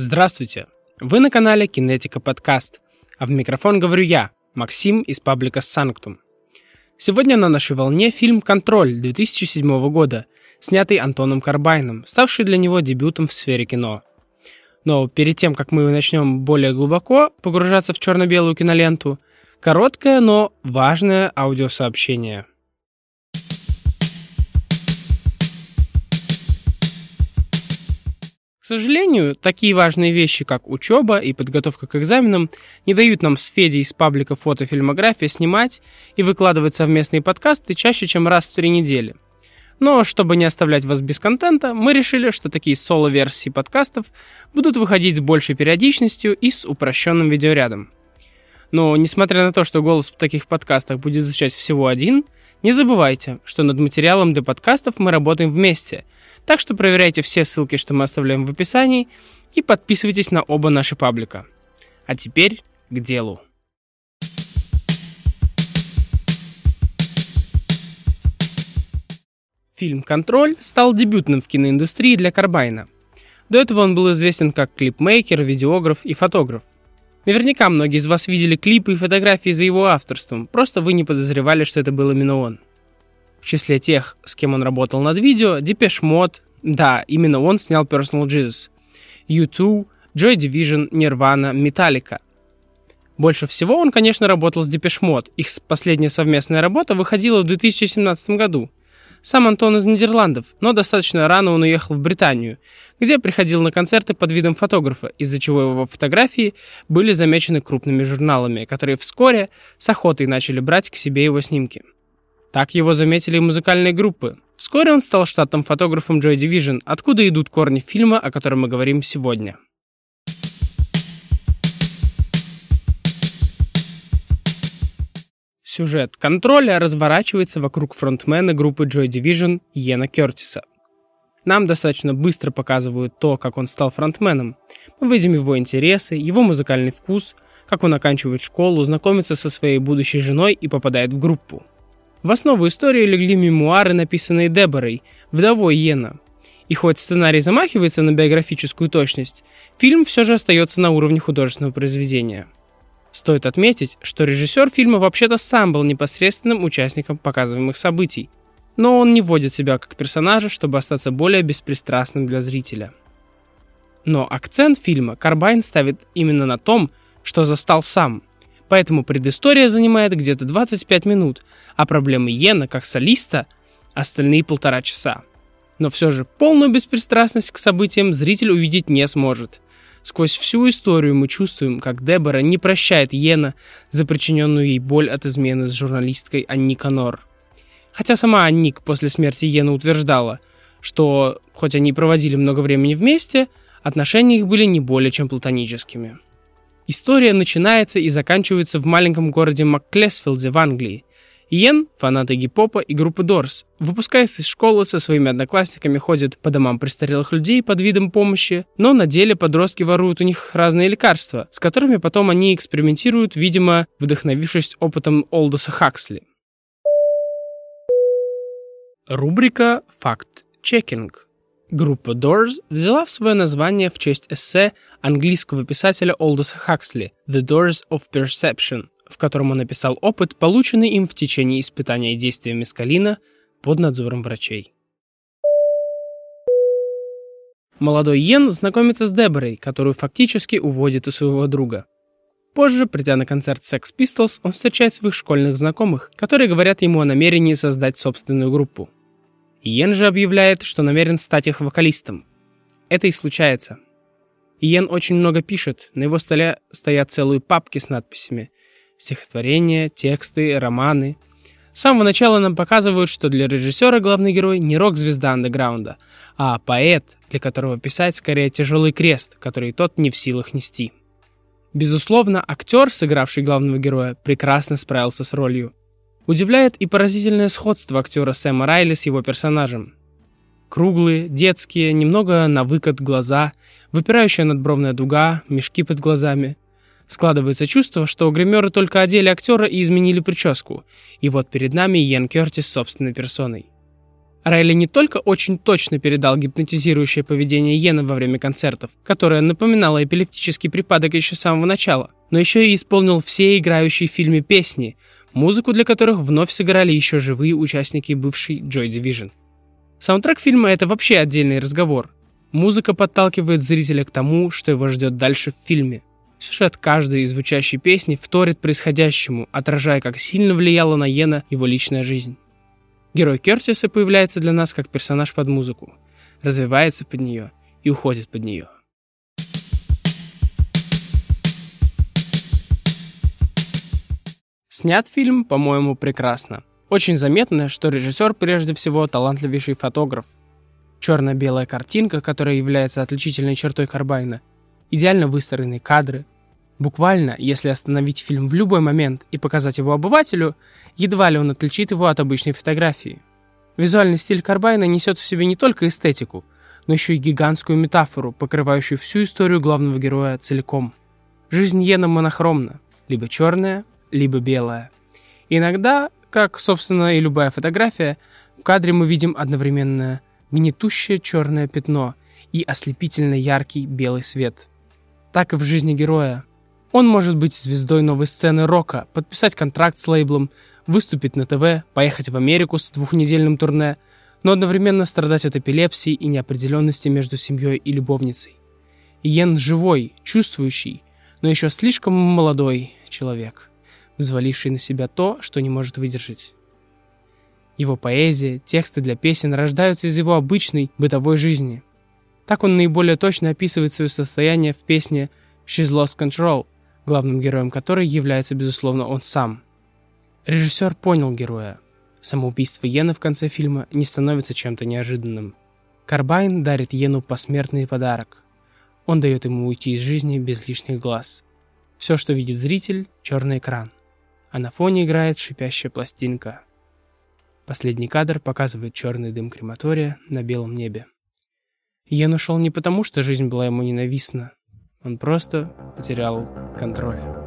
Здравствуйте! Вы на канале Кинетика Подкаст, а в микрофон говорю я, Максим из паблика Санктум. Сегодня на нашей волне фильм «Контроль» 2007 года, снятый Антоном Карбайном, ставший для него дебютом в сфере кино. Но перед тем, как мы начнем более глубоко погружаться в черно-белую киноленту, короткое, но важное аудиосообщение – сожалению, такие важные вещи, как учеба и подготовка к экзаменам, не дают нам с Федей из паблика фотофильмография снимать и выкладывать совместные подкасты чаще, чем раз в три недели. Но чтобы не оставлять вас без контента, мы решили, что такие соло-версии подкастов будут выходить с большей периодичностью и с упрощенным видеорядом. Но несмотря на то, что голос в таких подкастах будет звучать всего один, не забывайте, что над материалом для подкастов мы работаем вместе – так что проверяйте все ссылки, что мы оставляем в описании, и подписывайтесь на оба наши паблика. А теперь к делу. Фильм «Контроль» стал дебютным в киноиндустрии для Карбайна. До этого он был известен как клипмейкер, видеограф и фотограф. Наверняка многие из вас видели клипы и фотографии за его авторством, просто вы не подозревали, что это был именно он. В числе тех, с кем он работал над видео, Depeche Mode, да, именно он снял Personal Jesus, U2, Joy Division, Nirvana, Metallica. Больше всего он, конечно, работал с Depeche Mode. Их последняя совместная работа выходила в 2017 году. Сам Антон из Нидерландов, но достаточно рано он уехал в Британию, где приходил на концерты под видом фотографа, из-за чего его фотографии были замечены крупными журналами, которые вскоре с охотой начали брать к себе его снимки. Так его заметили музыкальные группы. Вскоре он стал штатным фотографом Joy Division, откуда идут корни фильма, о котором мы говорим сегодня. Сюжет контроля разворачивается вокруг фронтмена группы Joy Division Йена Кертиса. Нам достаточно быстро показывают то, как он стал фронтменом. Мы видим его интересы, его музыкальный вкус, как он оканчивает школу, знакомится со своей будущей женой и попадает в группу. В основу истории легли мемуары, написанные Деборой, вдовой Йена. И хоть сценарий замахивается на биографическую точность, фильм все же остается на уровне художественного произведения. Стоит отметить, что режиссер фильма вообще-то сам был непосредственным участником показываемых событий, но он не вводит себя как персонажа, чтобы остаться более беспристрастным для зрителя. Но акцент фильма Карбайн ставит именно на том, что застал сам – Поэтому предыстория занимает где-то 25 минут, а проблемы Йена как солиста – остальные полтора часа. Но все же полную беспристрастность к событиям зритель увидеть не сможет. Сквозь всю историю мы чувствуем, как Дебора не прощает Йена за причиненную ей боль от измены с журналисткой Анни Конор. Хотя сама Анник после смерти Йена утверждала, что, хоть они проводили много времени вместе, отношения их были не более чем платоническими. История начинается и заканчивается в маленьком городе Макклесфилде в Англии. Иен, фанат гип-попа и группы Дорс, выпускаясь из школы со своими одноклассниками, ходит по домам престарелых людей под видом помощи, но на деле подростки воруют у них разные лекарства, с которыми потом они экспериментируют, видимо, вдохновившись опытом Олдоса Хаксли. Рубрика «Факт-чекинг». Группа Doors взяла в свое название в честь эссе английского писателя Олдоса Хаксли «The Doors of Perception», в котором он описал опыт, полученный им в течение испытания действия мескалина под надзором врачей. Молодой Йен знакомится с Деборой, которую фактически уводит у своего друга. Позже, придя на концерт Sex Pistols, он встречает своих школьных знакомых, которые говорят ему о намерении создать собственную группу. Йен же объявляет, что намерен стать их вокалистом. Это и случается. Йен очень много пишет, на его столе стоят целые папки с надписями. Стихотворения, тексты, романы. С самого начала нам показывают, что для режиссера главный герой не рок-звезда андеграунда, а поэт, для которого писать скорее тяжелый крест, который тот не в силах нести. Безусловно, актер, сыгравший главного героя, прекрасно справился с ролью. Удивляет и поразительное сходство актера Сэма Райли с его персонажем. Круглые, детские, немного на выкат глаза, выпирающая надбровная дуга, мешки под глазами. Складывается чувство, что гримеры только одели актера и изменили прическу, и вот перед нами Йен Кертис собственной персоной. Райли не только очень точно передал гипнотизирующее поведение Йена во время концертов, которое напоминало эпилептический припадок еще с самого начала, но еще и исполнил все играющие в фильме песни, музыку для которых вновь сыграли еще живые участники бывшей Joy Division. Саундтрек фильма — это вообще отдельный разговор. Музыка подталкивает зрителя к тому, что его ждет дальше в фильме. Сюжет каждой из звучащей песни вторит происходящему, отражая, как сильно влияла на Йена его личная жизнь. Герой Кертиса появляется для нас как персонаж под музыку, развивается под нее и уходит под нее. Снят фильм, по-моему, прекрасно. Очень заметно, что режиссер прежде всего талантливейший фотограф. Черно-белая картинка, которая является отличительной чертой Карбайна, идеально выстроенные кадры. Буквально, если остановить фильм в любой момент и показать его обывателю, едва ли он отличит его от обычной фотографии. Визуальный стиль Карбайна несет в себе не только эстетику, но еще и гигантскую метафору, покрывающую всю историю главного героя целиком. Жизнь Йена монохромна, либо черная, либо белая. иногда, как, собственно, и любая фотография, в кадре мы видим одновременно гнетущее черное пятно и ослепительно яркий белый свет – так и в жизни героя. Он может быть звездой новой сцены рока, подписать контракт с лейблом, выступить на ТВ, поехать в Америку с двухнедельным турне, но одновременно страдать от эпилепсии и неопределенности между семьей и любовницей. Иен живой, чувствующий, но еще слишком молодой человек, взваливший на себя то, что не может выдержать. Его поэзия, тексты для песен рождаются из его обычной бытовой жизни – так он наиболее точно описывает свое состояние в песне «She's Lost Control», главным героем которой является, безусловно, он сам. Режиссер понял героя. Самоубийство Йена в конце фильма не становится чем-то неожиданным. Карбайн дарит Йену посмертный подарок. Он дает ему уйти из жизни без лишних глаз. Все, что видит зритель – черный экран. А на фоне играет шипящая пластинка. Последний кадр показывает черный дым крематория на белом небе. Йен ушел не потому, что жизнь была ему ненавистна. Он просто потерял контроль.